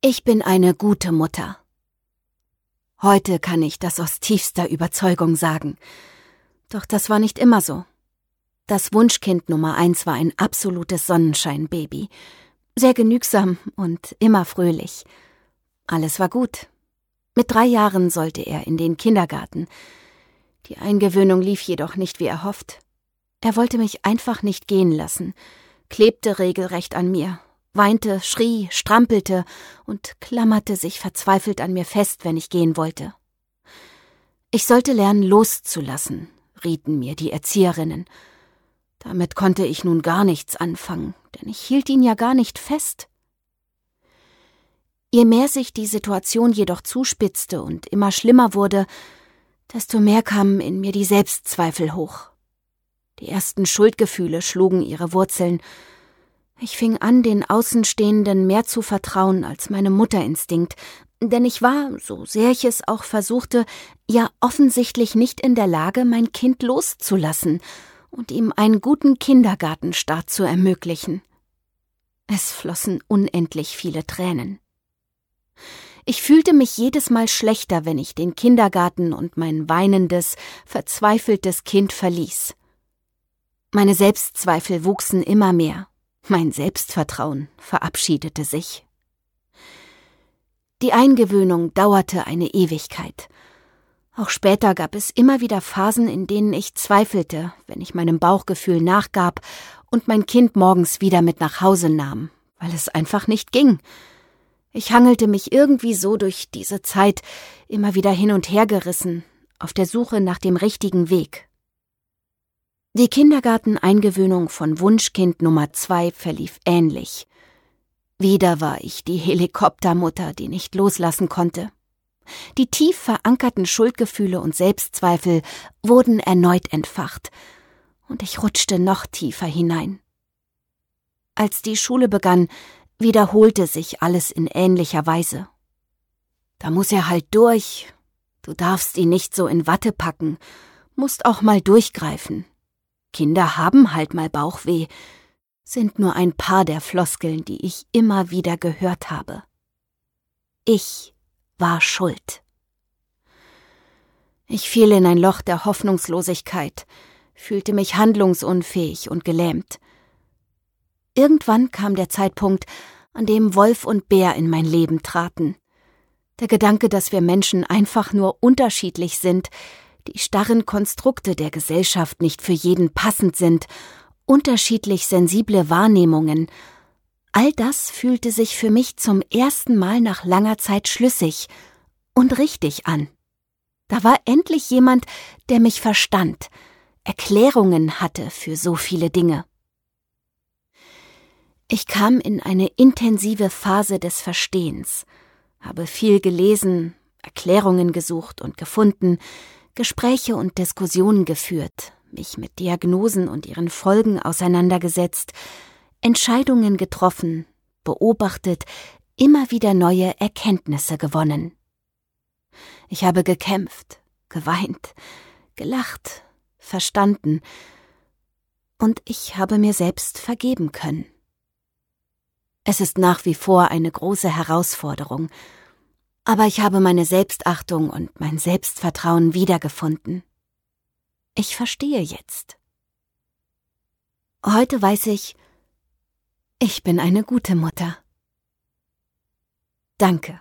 Ich bin eine gute Mutter. Heute kann ich das aus tiefster Überzeugung sagen. Doch das war nicht immer so. Das Wunschkind Nummer eins war ein absolutes Sonnenscheinbaby. Sehr genügsam und immer fröhlich. Alles war gut. Mit drei Jahren sollte er in den Kindergarten. Die Eingewöhnung lief jedoch nicht wie erhofft. Er wollte mich einfach nicht gehen lassen, klebte regelrecht an mir, weinte, schrie, strampelte und klammerte sich verzweifelt an mir fest, wenn ich gehen wollte. Ich sollte lernen, loszulassen, rieten mir die Erzieherinnen. Damit konnte ich nun gar nichts anfangen, denn ich hielt ihn ja gar nicht fest. Je mehr sich die Situation jedoch zuspitzte und immer schlimmer wurde, desto mehr kamen in mir die Selbstzweifel hoch. Die ersten Schuldgefühle schlugen ihre Wurzeln. Ich fing an, den Außenstehenden mehr zu vertrauen als meinem Mutterinstinkt, denn ich war, so sehr ich es auch versuchte, ja offensichtlich nicht in der Lage, mein Kind loszulassen und ihm einen guten Kindergartenstart zu ermöglichen. Es flossen unendlich viele Tränen. Ich fühlte mich jedes Mal schlechter, wenn ich den Kindergarten und mein weinendes, verzweifeltes Kind verließ. Meine Selbstzweifel wuchsen immer mehr, mein Selbstvertrauen verabschiedete sich. Die Eingewöhnung dauerte eine Ewigkeit. Auch später gab es immer wieder Phasen, in denen ich zweifelte, wenn ich meinem Bauchgefühl nachgab und mein Kind morgens wieder mit nach Hause nahm, weil es einfach nicht ging. Ich hangelte mich irgendwie so durch diese Zeit immer wieder hin und her gerissen, auf der Suche nach dem richtigen Weg. Die Kindergarteneingewöhnung von Wunschkind Nummer zwei verlief ähnlich. Wieder war ich die Helikoptermutter, die nicht loslassen konnte. Die tief verankerten Schuldgefühle und Selbstzweifel wurden erneut entfacht, und ich rutschte noch tiefer hinein. Als die Schule begann, wiederholte sich alles in ähnlicher Weise. Da muss er halt durch. Du darfst ihn nicht so in Watte packen, musst auch mal durchgreifen. Kinder haben halt mal Bauchweh, sind nur ein paar der Floskeln, die ich immer wieder gehört habe. Ich war schuld. Ich fiel in ein Loch der Hoffnungslosigkeit, fühlte mich handlungsunfähig und gelähmt. Irgendwann kam der Zeitpunkt, an dem Wolf und Bär in mein Leben traten. Der Gedanke, dass wir Menschen einfach nur unterschiedlich sind, die starren Konstrukte der Gesellschaft nicht für jeden passend sind, unterschiedlich sensible Wahrnehmungen, all das fühlte sich für mich zum ersten Mal nach langer Zeit schlüssig und richtig an. Da war endlich jemand, der mich verstand, Erklärungen hatte für so viele Dinge. Ich kam in eine intensive Phase des Verstehens, habe viel gelesen, Erklärungen gesucht und gefunden, Gespräche und Diskussionen geführt, mich mit Diagnosen und ihren Folgen auseinandergesetzt, Entscheidungen getroffen, beobachtet, immer wieder neue Erkenntnisse gewonnen. Ich habe gekämpft, geweint, gelacht, verstanden, und ich habe mir selbst vergeben können. Es ist nach wie vor eine große Herausforderung, aber ich habe meine Selbstachtung und mein Selbstvertrauen wiedergefunden. Ich verstehe jetzt. Heute weiß ich, ich bin eine gute Mutter. Danke.